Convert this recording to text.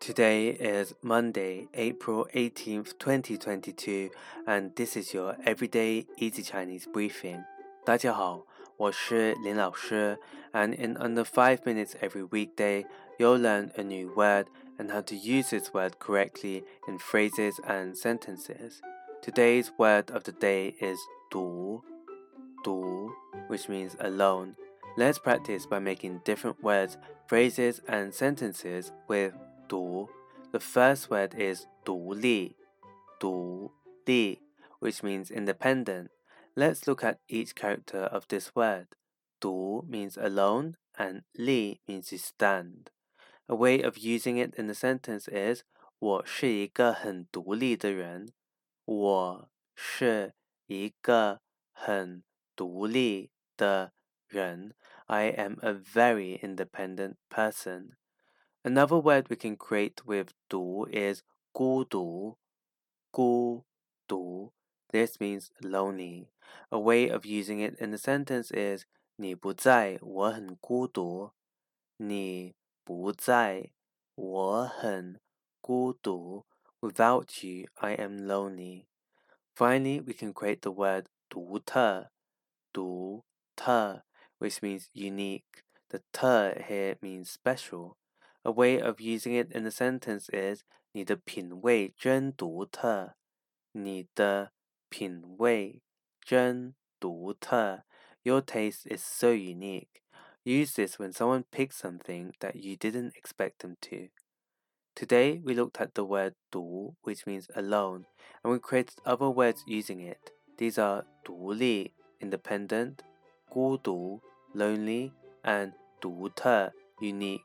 Today is Monday, April 18th, 2022, and this is your everyday easy Chinese briefing. 大家好，我是林老师, and in under 5 minutes every weekday, you'll learn a new word and how to use this word correctly in phrases and sentences. Today's word of the day is 独,独, which means alone. Let's practice by making different words, phrases, and sentences with 独. The first word is 独立,独立, which means independent. Let's look at each character of this word. 独 means alone and 立 means to stand. A way of using it in a sentence is 我是一个很独立的人。我是一个很独立的人。I am a very independent person. Another word we can create with 独 is 孤独,孤独. This means lonely. A way of using it in the sentence is 你不在，我很孤独。你不在，我很孤独. Without you, I am lonely. Finally, we can create the word 独特,独特, which means unique. The 特 here means special. A way of using it in a sentence is 你的品味真独特。你的品味真独特。Your taste is so unique. Use this when someone picks something that you didn't expect them to. Today we looked at the word 独, which means alone, and we created other words using it. These are 独立 independent, 孤独 lonely, and 独特 unique.